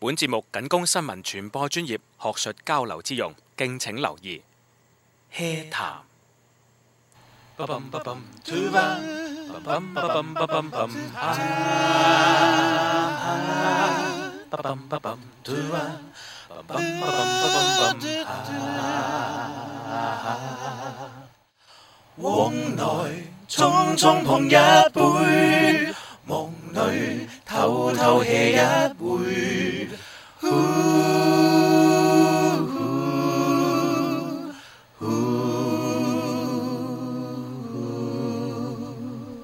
本節目僅供新聞傳播專業學術交流之用，敬請留意。HEA 談。往來匆匆碰一杯，夢里偷偷 hea 一回。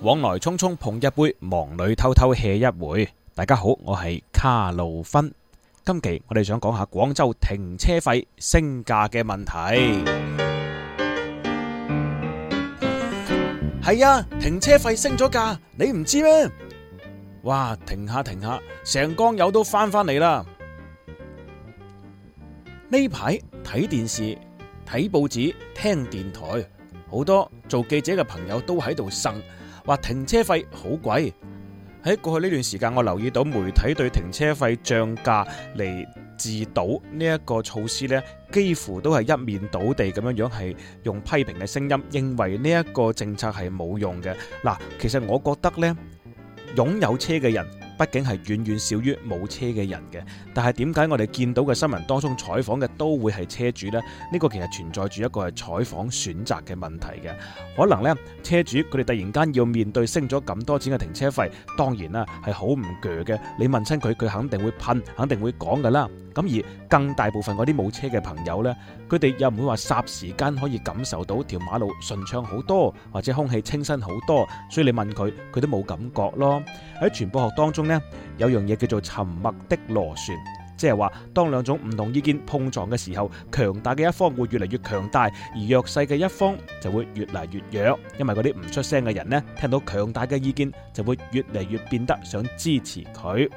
往來匆匆碰一杯，忙里偷偷 hea 一回。大家好，我係卡路芬。今期我哋想講下廣州停車費升價嘅問題。係啊，停車費升咗價，你唔知咩？哇，停下停下，成江友都翻返嚟啦。呢排睇電視、睇報紙、聽電台，好多做記者嘅朋友都喺度呻。話停車費好貴，喺過去呢段時間，我留意到媒體對停車費漲價嚟治堵呢一個措施呢，幾乎都係一面倒地咁樣樣，係用批評嘅聲音，認為呢一個政策係冇用嘅。嗱，其實我覺得呢，擁有車嘅人，畢竟係遠遠少於冇車嘅人嘅，但係點解我哋見到嘅新聞當中採訪嘅都會係車主呢？呢個其實存在住一個係採訪選擇嘅問題嘅。可能呢，車主佢哋突然間要面對升咗咁多錢嘅停車費，當然啦係好唔鋸嘅。你問親佢，佢肯定會噴，肯定會講噶啦。咁而更大部分嗰啲冇車嘅朋友呢，佢哋又唔會話霎時間可以感受到條馬路順暢好多，或者空氣清新好多，所以你問佢，佢都冇感覺咯。喺傳播學當中呢，有樣嘢叫做沉默的螺旋，即係話當兩種唔同意見碰撞嘅時候，強大嘅一方會越嚟越強大，而弱勢嘅一方就會越嚟越弱。因為嗰啲唔出聲嘅人呢，聽到強大嘅意見就會越嚟越變得想支持佢。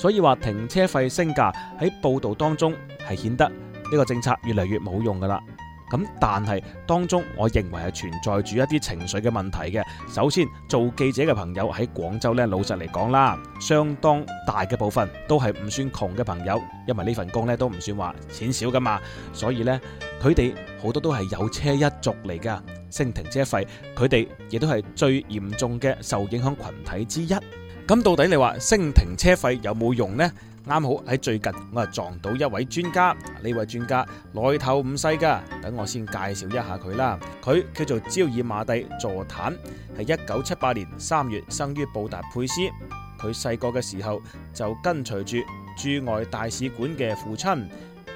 所以話停車費升價喺報道當中係顯得呢個政策越嚟越冇用噶啦。咁但係當中，我認為係存在住一啲情緒嘅問題嘅。首先，做記者嘅朋友喺廣州呢，老實嚟講啦，相當大嘅部分都係唔算窮嘅朋友，因為呢份工呢都唔算話錢少噶嘛。所以呢，佢哋好多都係有車一族嚟噶，升停車費，佢哋亦都係最嚴重嘅受影響群體之一。咁到底你話升停車費有冇用呢？啱好喺最近，我係撞到一位專家，呢位專家來頭唔細噶，等我先介紹一下佢啦。佢叫做焦爾馬蒂佐坦，係一九七八年三月生於布達佩斯。佢細個嘅時候就跟隨住駐外大使館嘅父親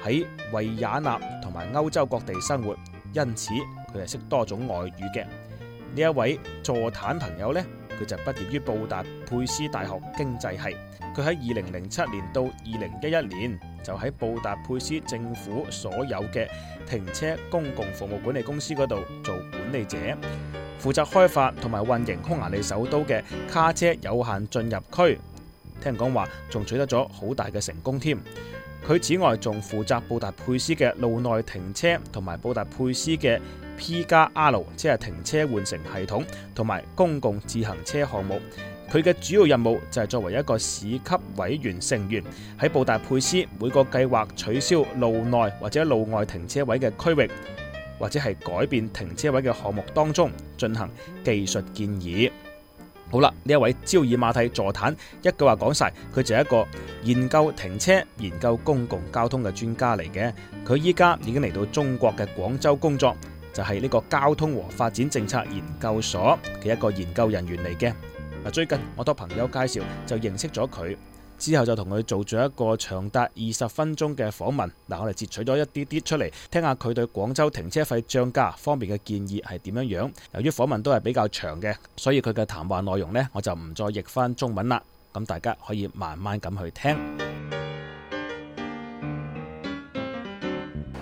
喺維也納同埋歐洲各地生活，因此佢係識多種外語嘅。呢一位佐坦朋友呢， 佢就畢業於布達佩斯大學經濟系。佢喺二零零七年到二零一一年就喺布達佩斯政府所有嘅停車公共服務管理公司嗰度做管理者，負責開發同埋運營匈牙利首都嘅卡車有限進入區。聽講話仲取得咗好大嘅成功添。佢此外仲負責布達佩斯嘅路內停車同埋布達佩斯嘅 P 加 R，即係停車換乘系統同埋公共自行車項目。佢嘅主要任務就係作為一個市級委員成員，喺布達佩斯每個計劃取消路內或者路外停車位嘅區域，或者係改變停車位嘅項目當中進行技術建議。好啦，呢一位焦爾馬蒂佐坦一句話講晒，佢就係一個研究停車、研究公共交通嘅專家嚟嘅。佢依家已經嚟到中國嘅廣州工作，就係呢個交通和發展政策研究所嘅一個研究人員嚟嘅。最近我多朋友介紹就認識咗佢，之後就同佢做咗一個長達二十分鐘嘅訪問。嗱，我哋截取咗一啲啲出嚟，聽下佢對廣州停車費漲價方面嘅建議係點樣樣。由於訪問都係比較長嘅，所以佢嘅談話內容呢，我就唔再譯翻中文啦。咁大家可以慢慢咁去聽。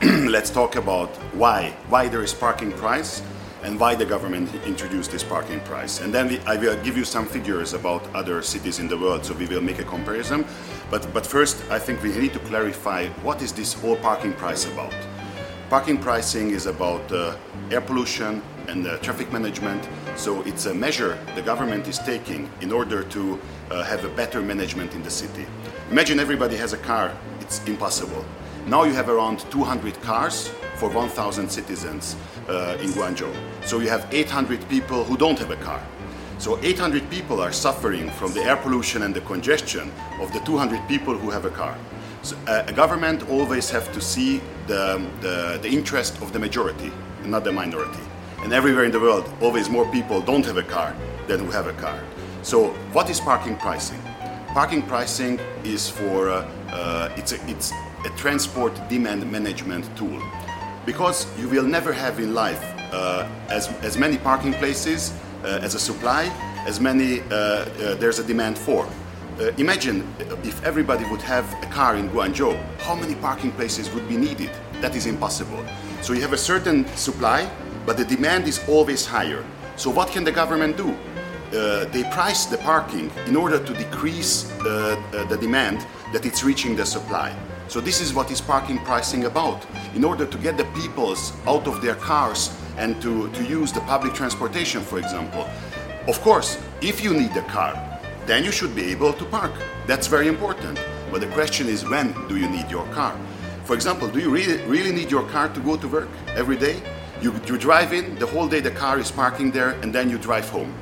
Let's talk about why why there is parking price. and why the government introduced this parking price. And then we, I will give you some figures about other cities in the world, so we will make a comparison. But, but first, I think we need to clarify what is this whole parking price about. Parking pricing is about uh, air pollution and uh, traffic management, so it's a measure the government is taking in order to uh, have a better management in the city. Imagine everybody has a car, it's impossible. Now you have around 200 cars for 1,000 citizens uh, in Guangzhou. So you have 800 people who don't have a car. So 800 people are suffering from the air pollution and the congestion of the 200 people who have a car. So, uh, a government always have to see the, the, the interest of the majority, not the minority. And everywhere in the world, always more people don't have a car than who have a car. So what is parking pricing? Parking pricing is for uh, uh, it's a, it's a transport demand management tool because you will never have in life uh, as, as many parking places uh, as a supply as many uh, uh, there's a demand for. Uh, imagine if everybody would have a car in Guangzhou, how many parking places would be needed? That is impossible. So you have a certain supply, but the demand is always higher. So what can the government do? Uh, they price the parking in order to decrease uh, the demand that it's reaching the supply. So this is what is parking pricing about. In order to get the peoples out of their cars and to, to use the public transportation, for example. Of course, if you need a car, then you should be able to park. That's very important. But the question is when do you need your car? For example, do you really, really need your car to go to work every day? You, you drive in, the whole day the car is parking there, and then you drive home.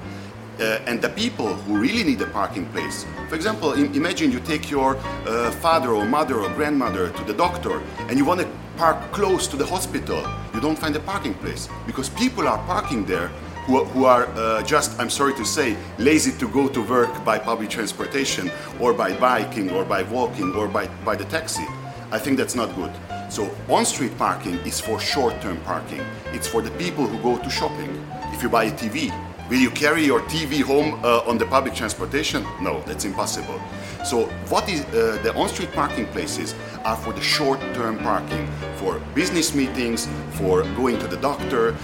Uh, and the people who really need a parking place. For example, im- imagine you take your uh, father or mother or grandmother to the doctor and you want to park close to the hospital. You don't find a parking place because people are parking there who, who are uh, just, I'm sorry to say, lazy to go to work by public transportation or by biking or by walking or by, by the taxi. I think that's not good. So on street parking is for short term parking. It's for the people who go to shopping. If you buy a TV, will you carry your TV home uh, on the public transportation? No, that's impossible. So what is uh, the on street parking places are for the short term parking, for business meetings, for going to the doctor,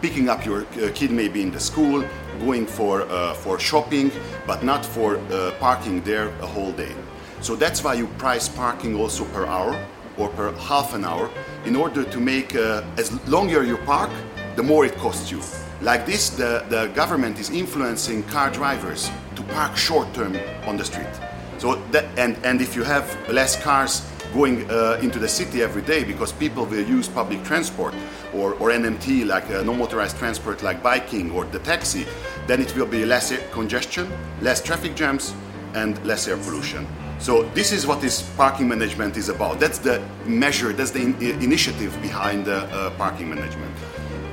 picking up your uh, kid maybe in the school, going for, uh, for shopping, but not for uh, parking there a whole day. So that's why you price parking also per hour or per half an hour in order to make uh, as longer you park, the more it costs you. Like this, the, the government is influencing car drivers to park short term on the street. So that, and, and if you have less cars going uh, into the city every day because people will use public transport or, or NMT like uh, no motorized transport like biking or the taxi, then it will be less congestion, less traffic jams, and less air pollution. So this is what this parking management is about. That's the measure, that's the in- initiative behind the uh, parking management.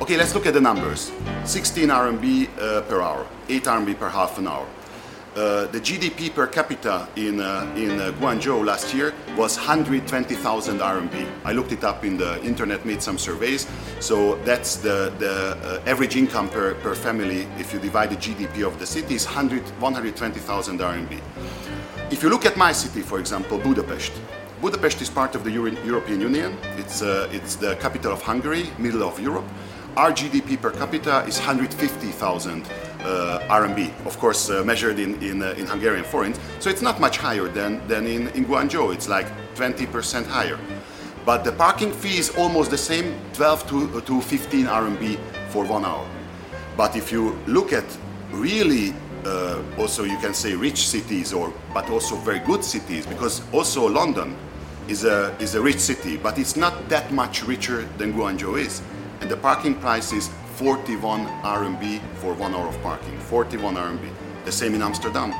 Okay, let's look at the numbers. 16 RMB uh, per hour, 8 RMB per half an hour. Uh, the GDP per capita in, uh, in uh, Guangzhou last year was 120,000 RMB. I looked it up in the internet, made some surveys. So that's the, the uh, average income per, per family if you divide the GDP of the city is 100, 120,000 RMB. If you look at my city, for example, Budapest, Budapest is part of the Euro- European Union. It's, uh, it's the capital of Hungary, middle of Europe. Our GDP per capita is 150,000 uh, RMB, of course, uh, measured in, in, uh, in Hungarian forints. So it's not much higher than, than in, in Guangzhou. It's like 20% higher. But the parking fee is almost the same 12 to, to 15 RMB for one hour. But if you look at really uh, also you can say rich cities or but also very good cities because also London is a is a rich city but it's not that much richer than Guangzhou is and the parking price is 41 RMB for one hour of parking 41 RMB the same in Amsterdam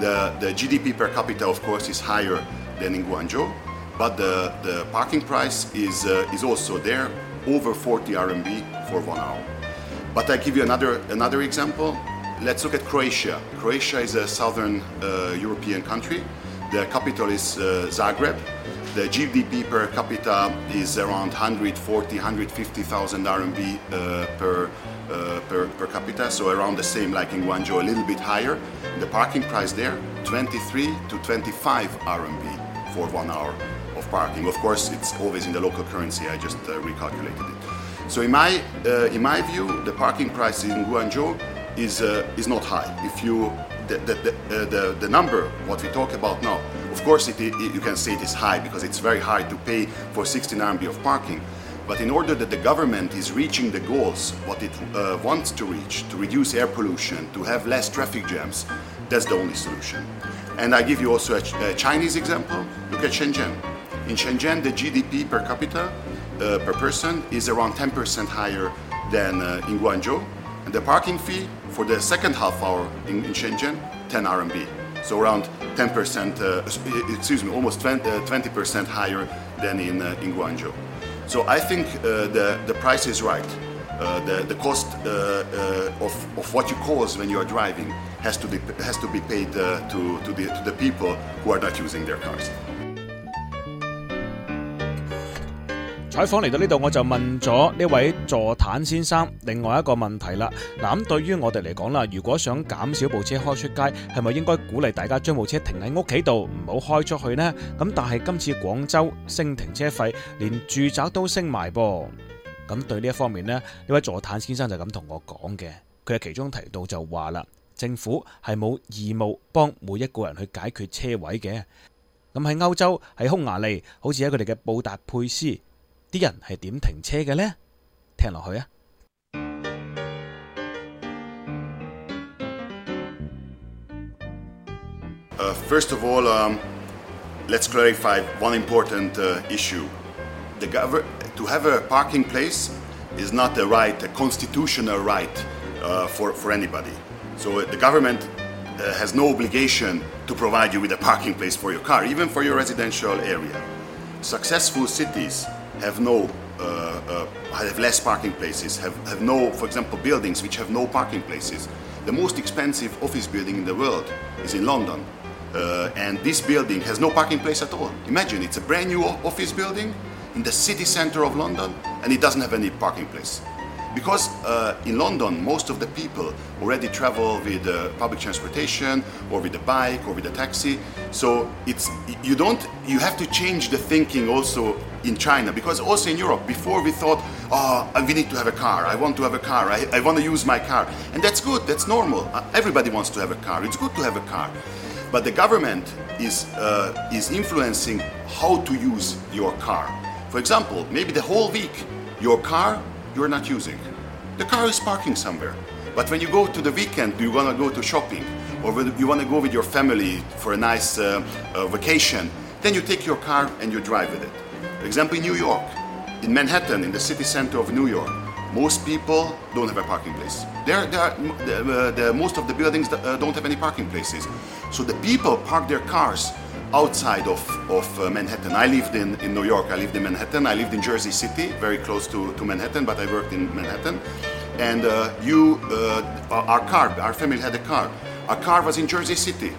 the the GDP per capita of course is higher than in Guangzhou but the the parking price is uh, is also there over 40 RMB for one hour but I give you another another example. Let's look at Croatia. Croatia is a southern uh, European country. The capital is uh, Zagreb. The GDP per capita is around 140, 150,000 RMB uh, per, uh, per per capita, so around the same like in Guangzhou, a little bit higher. The parking price there, 23 to 25 RMB for one hour of parking. Of course, it's always in the local currency. I just uh, recalculated it. So in my uh, in my view, the parking price in Guangzhou is uh, is not high. If you the the, the, uh, the the number what we talk about now, of course it, it, you can say it is high because it's very high to pay for 16 RMB of parking. But in order that the government is reaching the goals what it uh, wants to reach, to reduce air pollution, to have less traffic jams, that's the only solution. And I give you also a, a Chinese example. Look at Shenzhen. In Shenzhen, the GDP per capita uh, per person is around 10% higher than uh, in Guangzhou. And the parking fee for the second half hour in, in Shenzhen, 10 RMB. So around 10%, uh, excuse me, almost 20, uh, 20% higher than in, uh, in Guangzhou. So I think uh, the, the price is right. Uh, the, the cost of, of what you cause when you are driving has to be, has to be paid to, to, the, to the people who are not using their cars. 採訪嚟到呢度，我就問咗呢位座坦先生另外一個問題啦。嗱，咁對於我哋嚟講啦，如果想減少部車開出街，係咪應該鼓勵大家將部車停喺屋企度，唔好開出去呢？咁但係今次廣州升停車費，連住宅都升埋噃。咁對呢一方面呢，呢位座坦先生就咁同我講嘅。佢係其中提到就話啦，政府係冇義務幫每一個人去解決車位嘅。咁喺歐洲喺匈牙利，好似喺佢哋嘅布達佩斯，啲人系点停车嘅呢？听落去啊！ Uh, first of all, um, let's clarify one important uh, issue. The gover- to have a parking place is not a right, a constitutional right uh, for, for anybody. So uh, the government uh, has no obligation to provide you with a parking place for your car, even for your residential area. Successful cities have no uh, uh, have less parking places, have, have no, for example, buildings which have no parking places. The most expensive office building in the world is in London. Uh, and this building has no parking place at all. Imagine it's a brand new office building in the city center of London and it doesn't have any parking place. Because uh, in London, most of the people already travel with uh, public transportation or with a bike or with a taxi. So it's you don't you have to change the thinking also in China. Because also in Europe before we thought oh we need to have a car. I want to have a car. I, I want to use my car. And that's good. That's normal. Uh, everybody wants to have a car. It's good to have a car. But the government is, uh, is influencing how to use your car. For example, maybe the whole week, your car you're not using. The car is parking somewhere. But when you go to the weekend, you want to go to shopping, or you want to go with your family for a nice uh, uh, vacation, then you take your car and you drive with it. For example, in New York, in Manhattan, in the city center of New York, most people don't have a parking place. There, there are, the, uh, the, most of the buildings uh, don't have any parking places. So the people park their cars outside of, of uh, Manhattan. I lived in, in New York, I lived in Manhattan, I lived in Jersey City, very close to, to Manhattan, but I worked in Manhattan. And uh, you, uh, our our car, our family had a car. Our car was in Jersey City,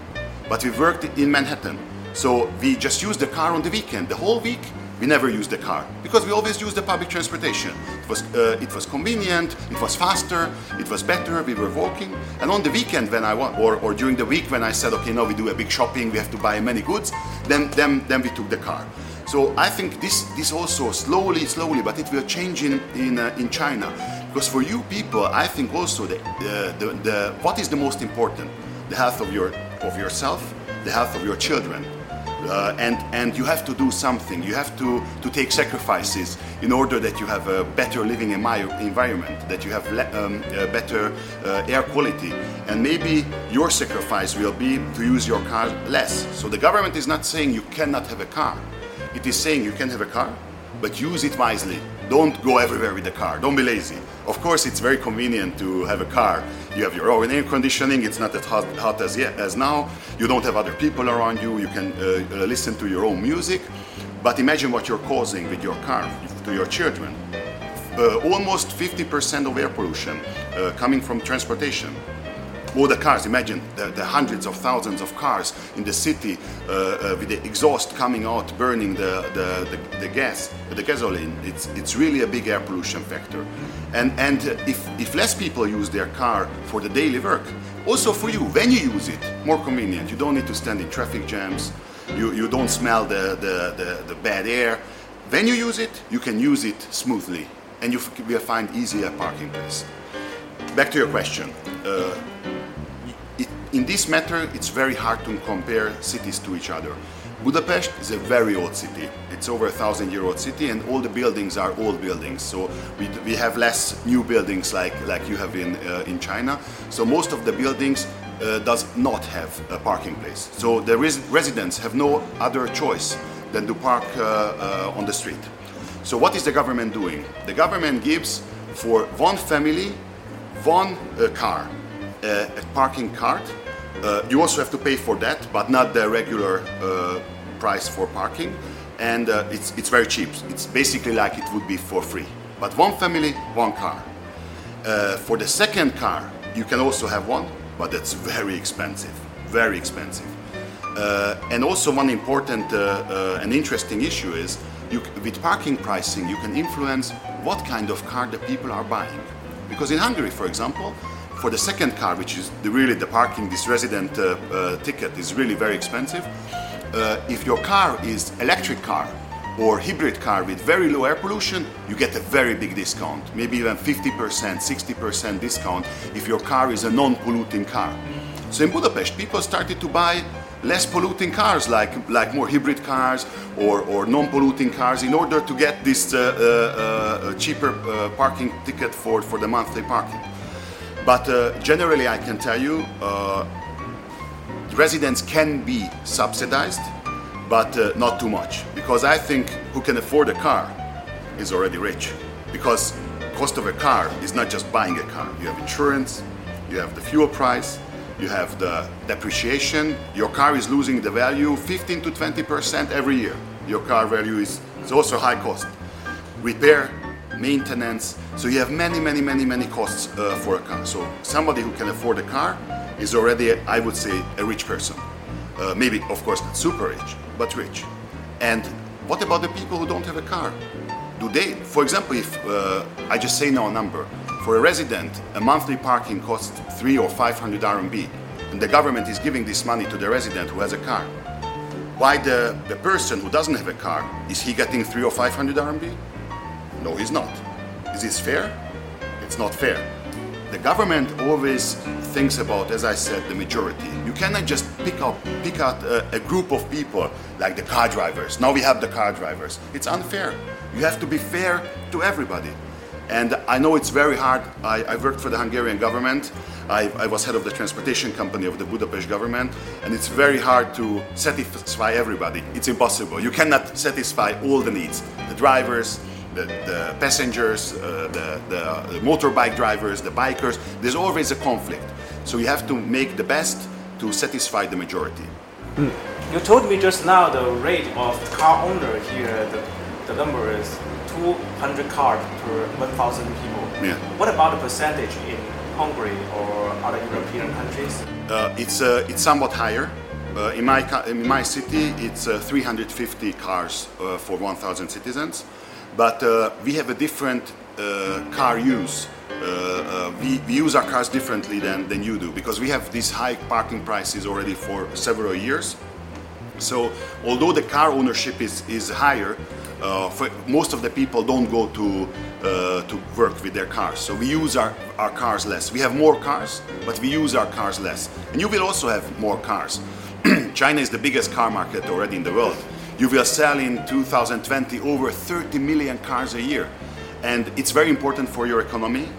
but we worked in Manhattan. So we just used the car on the weekend. The whole week, we never used the car because we always used the public transportation. It was, uh, it was convenient, it was faster, it was better, we were walking. And on the weekend when I want, or, or during the week when I said, okay, now we do a big shopping, we have to buy many goods, then, then, then we took the car. So I think this, this also slowly, slowly, but it will change in, in, uh, in China. Because for you people, I think also the, the, the, the, what is the most important? The health of, your, of yourself, the health of your children. Uh, and and you have to do something. You have to to take sacrifices in order that you have a better living environment, that you have le- um, better uh, air quality, and maybe your sacrifice will be to use your car less. So the government is not saying you cannot have a car. It is saying you can have a car, but use it wisely. Don't go everywhere with the car. Don't be lazy. Of course, it's very convenient to have a car. You have your own air conditioning. It's not as hot, hot as, yet, as now. You don't have other people around you. You can uh, uh, listen to your own music. But imagine what you're causing with your car to your children. Uh, almost 50% of air pollution uh, coming from transportation all the cars. Imagine the, the, hundreds of thousands of cars in the city uh, uh, with the exhaust coming out burning the, the, the, the, gas the gasoline. It's, it's really a big air pollution factor. And, and if, if less people use their car for the daily work also for you when you use it more convenient. You don't need to stand in traffic jams. You, you don't smell the, the, the, the bad air. When you use it you can use it smoothly and you will find easier parking place. Back to your question. Uh, in this matter, it's very hard to compare cities to each other. Budapest is a very old city. It's over a thousand year old city, and all the buildings are old buildings. So we, we have less new buildings like, like you have in, uh, in China. So most of the buildings uh, does not have a parking place. So the res- residents have no other choice than to park uh, uh, on the street. So what is the government doing? The government gives for one family one uh, car, a parking card. Uh, you also have to pay for that, but not the regular uh, price for parking. And uh, it's, it's very cheap. It's basically like it would be for free. But one family, one car. Uh, for the second car, you can also have one, but it's very expensive. Very expensive. Uh, and also, one important uh, uh, and interesting issue is you, with parking pricing, you can influence what kind of car the people are buying. Because in Hungary, for example, for the second car, which is the, really the parking, this resident uh, uh, ticket is really very expensive. Uh, if your car is electric car or hybrid car with very low air pollution, you get a very big discount, maybe even 50%, 60% discount if your car is a non-polluting car. So in Budapest, people started to buy less polluting cars, like, like more hybrid cars or, or non-polluting cars, in order to get this uh, uh, uh, cheaper uh, parking ticket for, for the monthly parking. But uh, generally, I can tell you, uh, residents can be subsidized, but uh, not too much. Because I think who can afford a car is already rich. Because cost of a car is not just buying a car. You have insurance, you have the fuel price, you have the depreciation. Your car is losing the value 15 to 20 percent every year. Your car value is, is also high cost. Repair, maintenance. So you have many, many, many, many costs uh, for a car. So somebody who can afford a car is already, I would say, a rich person. Uh, maybe, of course, not super rich, but rich. And what about the people who don't have a car? Do they, for example, if uh, I just say now a number, for a resident, a monthly parking costs three or five hundred RMB, and the government is giving this money to the resident who has a car. Why the, the person who doesn't have a car, is he getting three or five hundred RMB? No, he's not. Is this fair? It's not fair. The government always thinks about, as I said, the majority. You cannot just pick up, pick out a, a group of people like the car drivers. Now we have the car drivers. It's unfair. You have to be fair to everybody. And I know it's very hard. I, I worked for the Hungarian government. I, I was head of the transportation company of the Budapest government, and it's very hard to satisfy everybody. It's impossible. You cannot satisfy all the needs. The drivers, the, the passengers, uh, the, the, the motorbike drivers, the bikers. There's always a conflict. So you have to make the best to satisfy the majority. You told me just now the rate of car owner here, the, the number is 200 cars per 1,000 people. Yeah. What about the percentage in Hungary or other European countries? Uh, it's, uh, it's somewhat higher. Uh, in, my, in my city, it's uh, 350 cars uh, for 1,000 citizens. But uh, we have a different uh, car use. Uh, uh, we, we use our cars differently than, than you do because we have these high parking prices already for several years. So, although the car ownership is, is higher, uh, for most of the people don't go to, uh, to work with their cars. So, we use our, our cars less. We have more cars, but we use our cars less. And you will also have more cars. China is the biggest car market already in the world. You will sell in 2020 over 30 million cars a year. And it's very important for your economy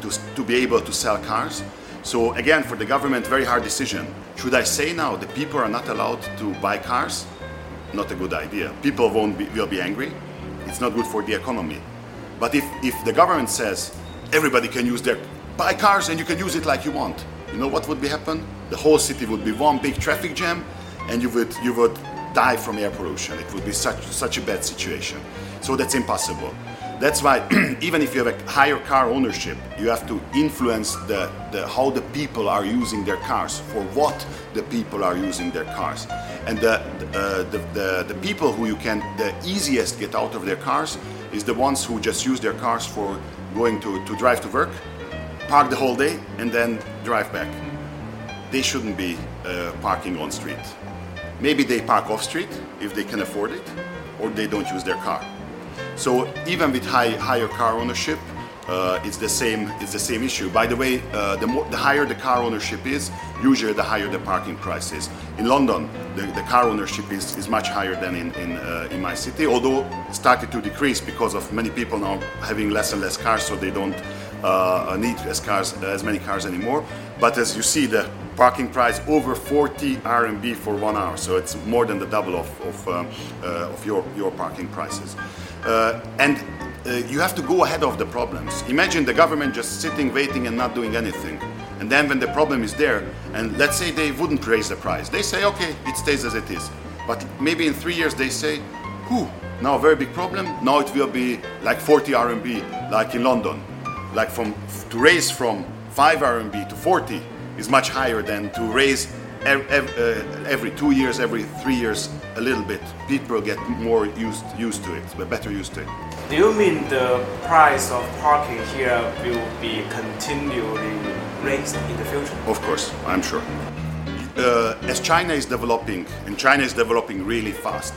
to, to be able to sell cars. So again, for the government, very hard decision. Should I say now the people are not allowed to buy cars? Not a good idea. People won't be, will be angry. It's not good for the economy. But if, if the government says everybody can use their buy cars and you can use it like you want, you know what would be happen? The whole city would be one big traffic jam, and you would you would die from air pollution. It would be such such a bad situation. So that's impossible. That's why even if you have a higher car ownership, you have to influence the, the how the people are using their cars, for what the people are using their cars. And the, uh, the, the, the people who you can the easiest get out of their cars is the ones who just use their cars for going to, to drive to work, park the whole day, and then drive back. They shouldn't be uh, parking on street. Maybe they park off street if they can afford it, or they don't use their car. So even with high, higher car ownership, uh, it's the same. It's the same issue. By the way, uh, the, more, the higher the car ownership is, usually the higher the parking price is. In London, the, the car ownership is, is much higher than in in, uh, in my city. Although it started to decrease because of many people now having less and less cars, so they don't uh, need as cars as many cars anymore. But as you see, the parking price over 40 RMB for one hour. So it's more than the double of, of, um, uh, of your, your parking prices. Uh, and uh, you have to go ahead of the problems. Imagine the government just sitting, waiting, and not doing anything. And then when the problem is there, and let's say they wouldn't raise the price, they say, okay, it stays as it is. But maybe in three years they say, whew, now a very big problem. Now it will be like 40 RMB, like in London. Like from to raise from 5 RMB to 40 is much higher than to raise ev- ev- uh, every two years, every three years, a little bit. People get more used used to it, better used to it. Do you mean the price of parking here will be continually raised in the future? Of course, I'm sure. Uh, as China is developing, and China is developing really fast,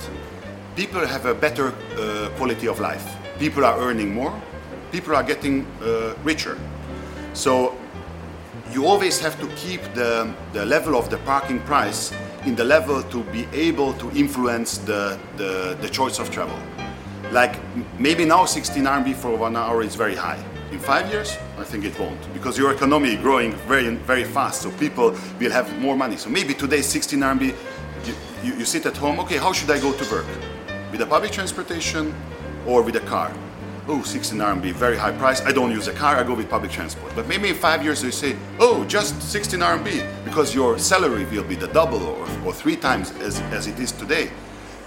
people have a better uh, quality of life. People are earning more. People are getting uh, richer. So you always have to keep the, the level of the parking price in the level to be able to influence the, the, the choice of travel. Like maybe now 16 RMB for one hour is very high. In five years, I think it won't because your economy is growing very very fast. So people will have more money. So maybe today 16 RMB, you, you, you sit at home. Okay, how should I go to work? With a public transportation or with a car? Oh, 16 RMB, very high price. I don't use a car. I go with public transport. But maybe in five years you say, oh, just 16 RMB because your salary will be the double or, or three times as, as it is today.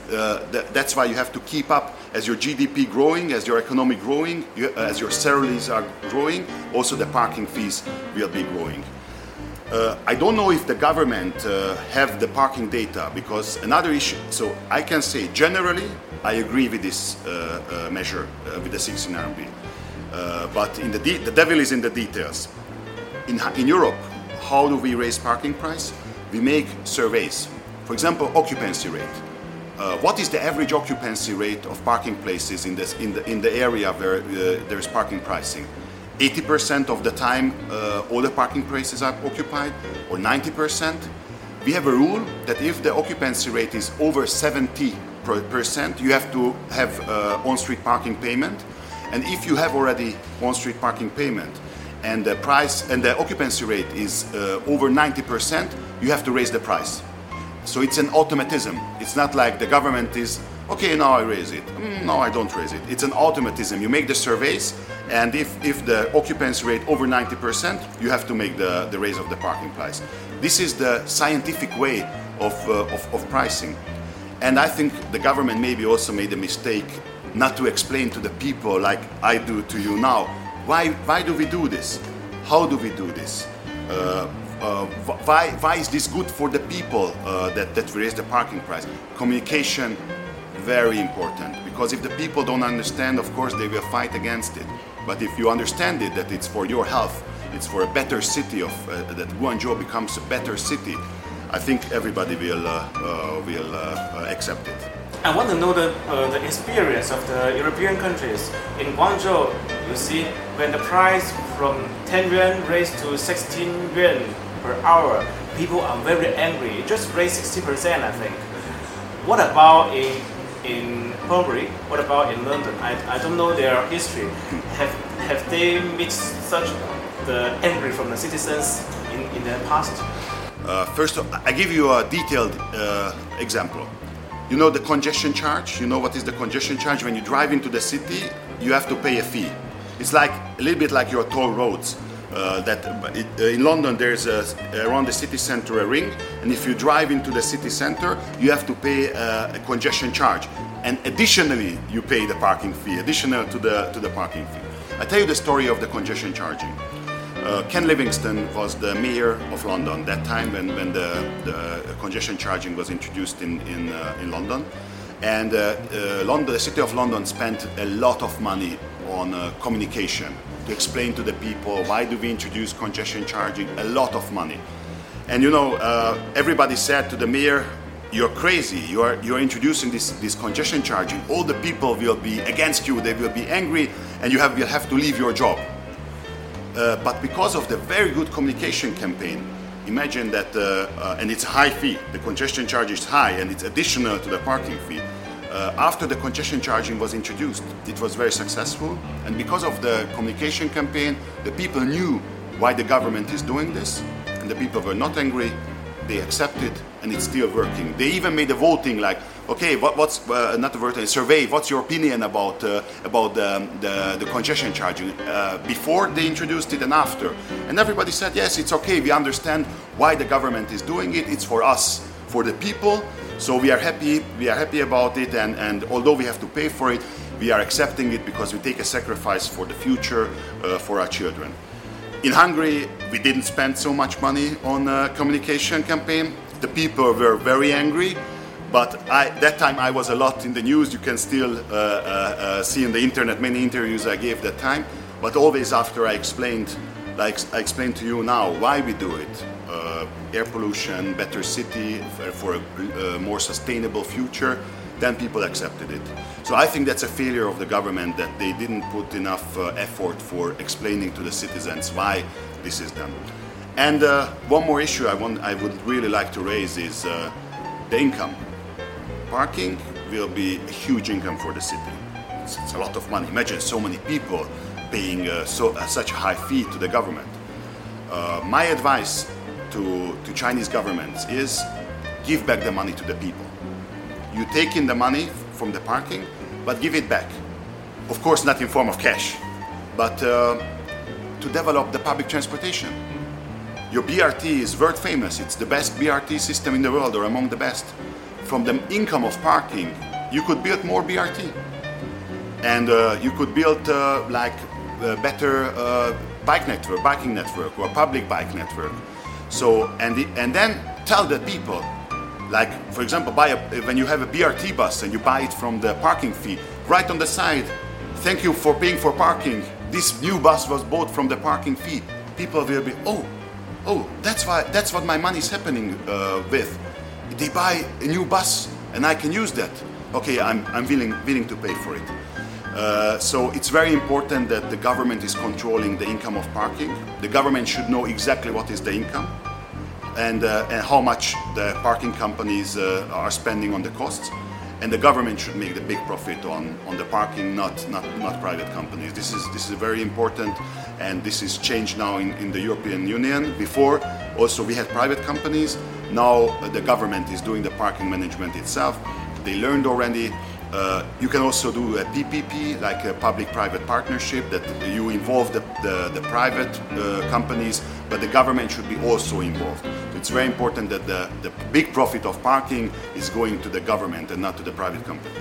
Uh, tha- that's why you have to keep up as your GDP growing, as your economy growing, you, as your salaries are growing. Also, the parking fees will be growing. Uh, I don't know if the government uh, have the parking data because another issue. So I can say generally I agree with this uh, uh, measure uh, with the 16 RMB. But in the de- the devil is in the details. In, in Europe, how do we raise parking price? We make surveys. For example, occupancy rate. Uh, what is the average occupancy rate of parking places in, this, in, the, in the area where uh, there is parking pricing? 80% of the time, uh, all the parking places are occupied, or 90%. We have a rule that if the occupancy rate is over 70 per- percent, you have to have uh, on-street parking payment. And if you have already on-street parking payment, and the price and the occupancy rate is uh, over 90%, you have to raise the price. So it's an automatism. It's not like the government is, okay, now I raise it. Mm, no, I don't raise it. It's an automatism. You make the surveys, and if, if the occupancy rate over 90%, you have to make the, the raise of the parking price. This is the scientific way of, uh, of, of pricing. And I think the government maybe also made a mistake not to explain to the people like I do to you now. Why, why do we do this? How do we do this? Uh, uh, why, why is this good for the people uh, that, that raise the parking price? Communication, very important. Because if the people don't understand, of course, they will fight against it. But if you understand it, that it's for your health, it's for a better city, of, uh, that Guangzhou becomes a better city, I think everybody will, uh, uh, will uh, accept it. I want to know the, the experience of the European countries. In Guangzhou, you see, when the price from 10 yuan raised to 16 yuan per hour, people are very angry. It just raised 60%, I think. What about in, in Hungary? What about in London? I, I don't know their history. Have, have they met such the angry from the citizens in, in the past? Uh, first, I give you a detailed uh, example. You know the congestion charge? You know what is the congestion charge? When you drive into the city, you have to pay a fee. It's like a little bit like your toll roads. Uh, that it, uh, in London there's a, around the city center a ring, and if you drive into the city center, you have to pay uh, a congestion charge, and additionally you pay the parking fee, additional to the to the parking fee. I tell you the story of the congestion charging. Uh, Ken Livingstone was the mayor of London that time when, when the, the congestion charging was introduced in, in, uh, in London. And uh, uh, London, the city of London spent a lot of money on uh, communication to explain to the people why do we introduce congestion charging, a lot of money. And you know, uh, everybody said to the mayor, you're crazy, you are, you're introducing this, this congestion charging. All the people will be against you, they will be angry, and you have, will have to leave your job. Uh, but because of the very good communication campaign, imagine that, uh, uh, and it's a high fee, the congestion charge is high and it's additional to the parking fee. Uh, after the congestion charging was introduced, it was very successful, and because of the communication campaign, the people knew why the government is doing this, and the people were not angry. They accepted, and it's still working. They even made a voting like, okay, what, what's uh, not a voting, survey? What's your opinion about uh, about the, the, the congestion charging uh, before they introduced it and after? And everybody said, yes, it's okay. We understand why the government is doing it. It's for us, for the people. So we are happy. We are happy about it, and, and although we have to pay for it, we are accepting it because we take a sacrifice for the future uh, for our children. In Hungary, we didn't spend so much money on a communication campaign. The people were very angry, but I, that time I was a lot in the news. You can still uh, uh, uh, see in the internet many interviews I gave that time. But always after I explained, like I explained to you now, why we do it. Uh, air pollution, better city for, a uh, more sustainable future, then people accepted it. So I think that's a failure of the government that they didn't put enough uh, effort for explaining to the citizens why this is done. And uh, one more issue I, want, I would really like to raise is uh, the income. Parking will be a huge income for the city. It's, it's a lot of money. Imagine so many people paying uh, so, uh, such a high fee to the government. Uh, my advice to, to Chinese governments is give back the money to the people. You take in the money from the parking, but give it back. Of course, not in form of cash, but uh, to develop the public transportation. Your BRT is world famous. It's the best BRT system in the world, or among the best. From the income of parking, you could build more BRT, and uh, you could build uh, like a better uh, bike network, biking network, or public bike network. So and the, and then tell the people like for example buy a, when you have a brt bus and you buy it from the parking fee right on the side thank you for paying for parking. This new bus was bought from the parking fee. People will be oh oh that's why that's what my money is happening uh, with. They buy a new bus and i can use that. Okay i'm, I'm willing willing to pay for it. Uh, so it's very important that the government is controlling the income of parking. The government should know exactly what is the income and, uh, and how much the parking companies uh, are spending on the costs. And the government should make the big profit on, on the parking, not, not, not private companies. This is, this is very important, and this is changed now in, in the European Union. Before, also, we had private companies. Now, uh, the government is doing the parking management itself. They learned already. Uh, you can also do a PPP, like a public-private partnership, that you involve the, the, the private uh, companies, but the government should be also involved. It's very important that the, the big profit of parking is going to the government and not to the private company.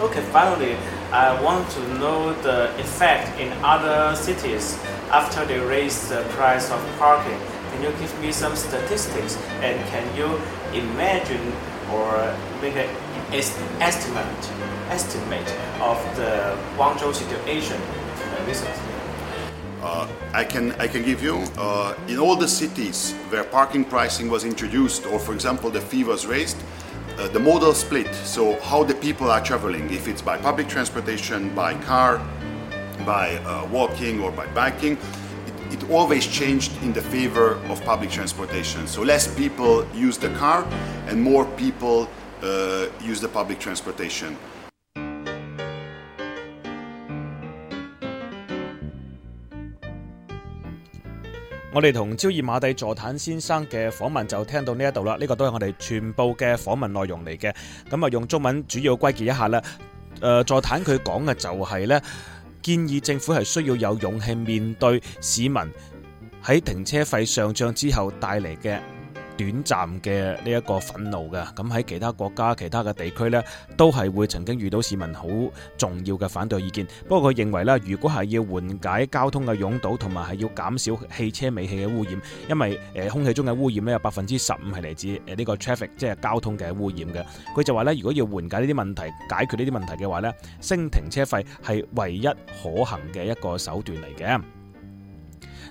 Okay, finally, I want to know the effect in other cities after they raise the price of parking. Can you give me some statistics and can you imagine or make an es- estimate estimate of the Guangzhou situation uh, recently? Uh, I can I can give you uh, in all the cities where parking pricing was introduced, or for example the fee was raised, uh, the modal split. So how the people are traveling, if it's by public transportation, by car, by uh, walking, or by biking. It, it always changed in the favor of public transportation. So less people use the car, and more people 我哋同蕉叶马地坐坦先生嘅访问就听到呢一度啦，呢个都系我哋全部嘅访问内容嚟嘅。咁啊，用中文主要归结一下啦。诶，坐坦佢讲嘅就系呢，建议政府系需要有勇气面对市民喺停车费上涨之后带嚟嘅。短暫嘅呢一個憤怒嘅。咁喺其他國家、其他嘅地區呢，都係會曾經遇到市民好重要嘅反對意見。不過佢認為咧，如果係要緩解交通嘅擁堵，同埋係要減少汽車尾氣嘅污染，因為誒、空氣中嘅污染咧有百分之十五係嚟自誒呢個 traffic，即係交通嘅污染嘅。佢就話咧，如果要緩解呢啲問題、解決呢啲問題嘅話咧，升停車費係唯一可行嘅一個手段嚟嘅。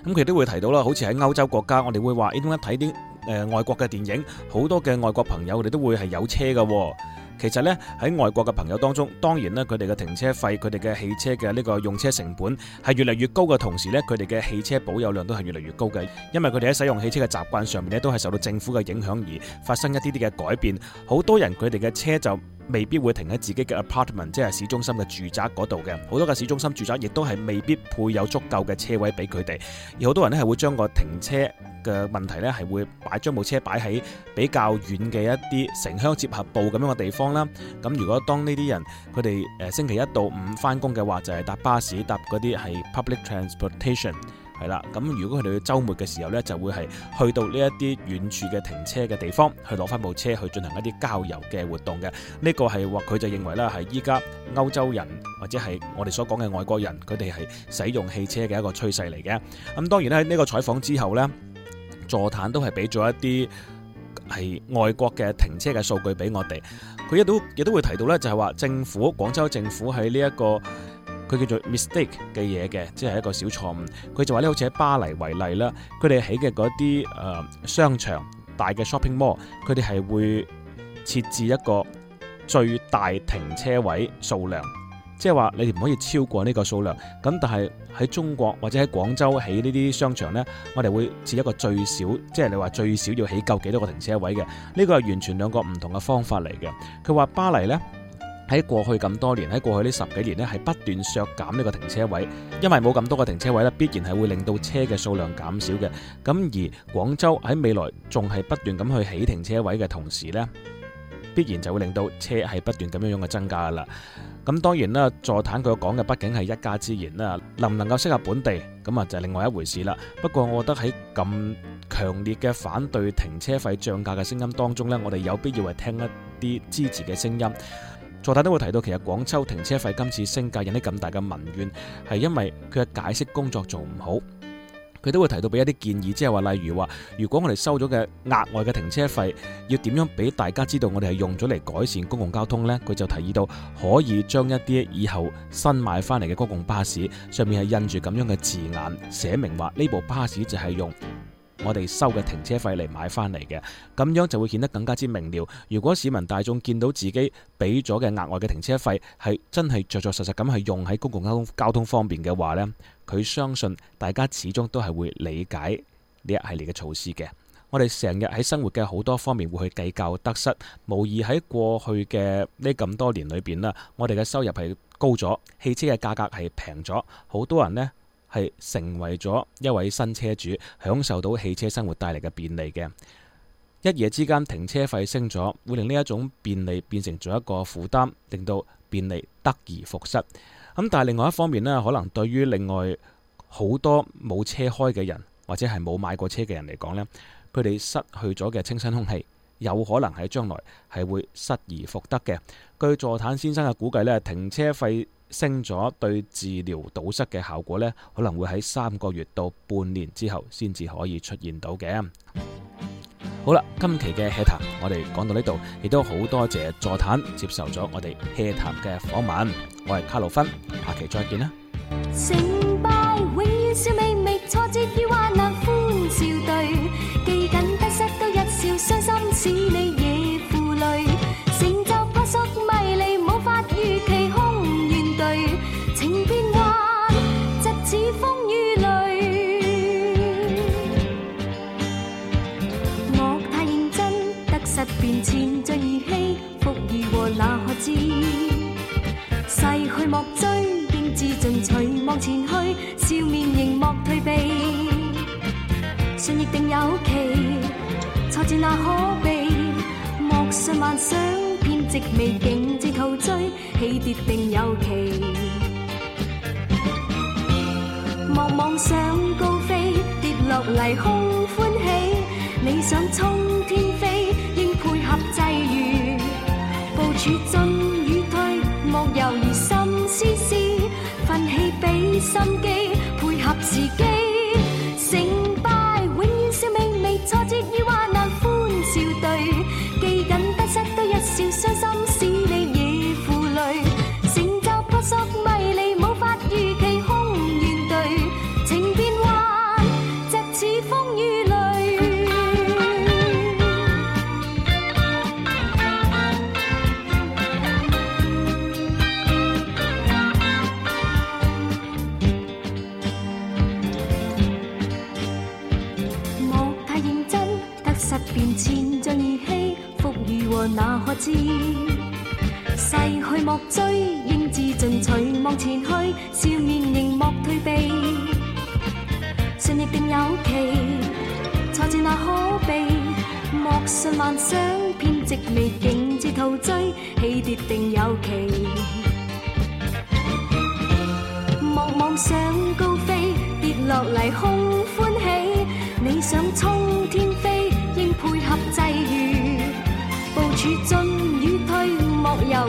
咁佢都會提到啦，好似喺歐洲國家，我哋會話，點解睇啲誒外國嘅電影，好多嘅外國朋友佢哋都會係有車嘅喎。其實呢，喺外國嘅朋友當中，當然呢，佢哋嘅停車費、佢哋嘅汽車嘅呢個用車成本係越嚟越高嘅同時呢，佢哋嘅汽車保有量都係越嚟越高嘅，因為佢哋喺使用汽車嘅習慣上面呢，都係受到政府嘅影響而發生一啲啲嘅改變。好多人佢哋嘅車就未必會停喺自己嘅 apartment，即係市中心嘅住宅嗰度嘅。好多嘅市中心住宅亦都係未必配有足夠嘅車位俾佢哋，而好多人呢，係會將個停車嘅問題呢，係會擺將部車擺喺比較遠嘅一啲城鄉接合部咁樣嘅地方啦。咁如果當呢啲人佢哋诶星期一到五翻工嘅話，就係搭巴士搭嗰啲係 public transportation。係啦，咁如果佢哋去週末嘅時候呢，就會係去到呢一啲遠處嘅停車嘅地方，去攞翻部車去進行一啲郊遊嘅活動嘅。呢個係話佢就認為啦，係依家歐洲人或者係我哋所講嘅外國人，佢哋係使用汽車嘅一個趨勢嚟嘅。咁當然咧，喺呢個採訪之後呢，座谈都係俾咗一啲係外國嘅停車嘅數據俾我哋。佢亦都亦都會提到呢，就係話政府廣州政府喺呢一個。佢叫做 mistake 嘅嘢嘅，即係一個小錯誤。佢就話咧，好似喺巴黎為例啦，佢哋起嘅嗰啲誒商場大嘅 shopping mall，佢哋係會設置一個最大停車位數量，即係話你哋唔可以超過呢個數量。咁但係喺中國或者喺廣州起呢啲商場呢，我哋會設一個最少，即係你話最少要起夠幾多個停車位嘅。呢個係完全兩個唔同嘅方法嚟嘅。佢話巴黎呢。喺過去咁多年，喺過去呢十幾年呢，係不斷削減呢個停車位，因為冇咁多個停車位咧，必然係會令到車嘅數量減少嘅。咁而廣州喺未來仲係不斷咁去起停車位嘅同時呢，必然就會令到車係不斷咁樣樣嘅增加啦。咁當然啦，座談佢講嘅畢竟係一家之言啦，能唔能夠適合本地，咁啊就係另外一回事啦。不過我覺得喺咁強烈嘅反對停車費漲價嘅聲音當中呢，我哋有必要係聽一啲支持嘅聲音。座談都會提到，其實廣州停車費今次升價引起咁大嘅民怨，係因為佢嘅解釋工作做唔好。佢都會提到俾一啲建議，即係話，例如話，如果我哋收咗嘅額外嘅停車費，要點樣俾大家知道我哋係用咗嚟改善公共交通呢？佢就提議到可以將一啲以後新買翻嚟嘅公共巴士上面係印住咁樣嘅字眼，寫明話呢部巴士就係用。我哋收嘅停車費嚟買翻嚟嘅，咁樣就會顯得更加之明了。如果市民大眾見到自己俾咗嘅額外嘅停車費係真係着着實實咁係用喺公共交通交通方面嘅話呢，佢相信大家始終都係會理解呢一系列嘅措施嘅。我哋成日喺生活嘅好多方面會去計較得失，無疑喺過去嘅呢咁多年裏邊啦，我哋嘅收入係高咗，汽車嘅價格係平咗，好多人呢。係成為咗一位新車主，享受到汽車生活帶嚟嘅便利嘅。 一夜之間停車費升咗，會令呢一種便利變成咗一個負擔，令到便利得而復失。咁但係另外一方面呢，可能對於另外好多冇車開嘅人，或者係冇買過車嘅人嚟講呢，佢哋失去咗嘅清新空氣，有可能喺將來係會失而復得嘅。據座坦先生嘅估計呢，停車費。升咗對治療堵塞嘅效果呢，可能會喺三個月到半年之後先至可以出現到嘅。好啦，今期嘅 HEA 談我哋讲到呢度，亦都好多谢座谈接受咗我哋 HEA 談嘅访问。我系卡路芬，下期再见啦。有期，挫折那可避？莫信幻想，偏寂未竟自陶醉，起跌定有期。莫妄想高飞，跌落嚟空欢喜。你想冲天飞，应配合际遇，部署進逝去莫追，应自進取，望前去，笑面迎莫退避。信亦定有期，挫折那可避？莫信幻想，偏执未竟至陶醉，起跌定有期。莫妄想高飞，跌落嚟空欢喜。你想冲天飞，应配合际遇。部署 Dầu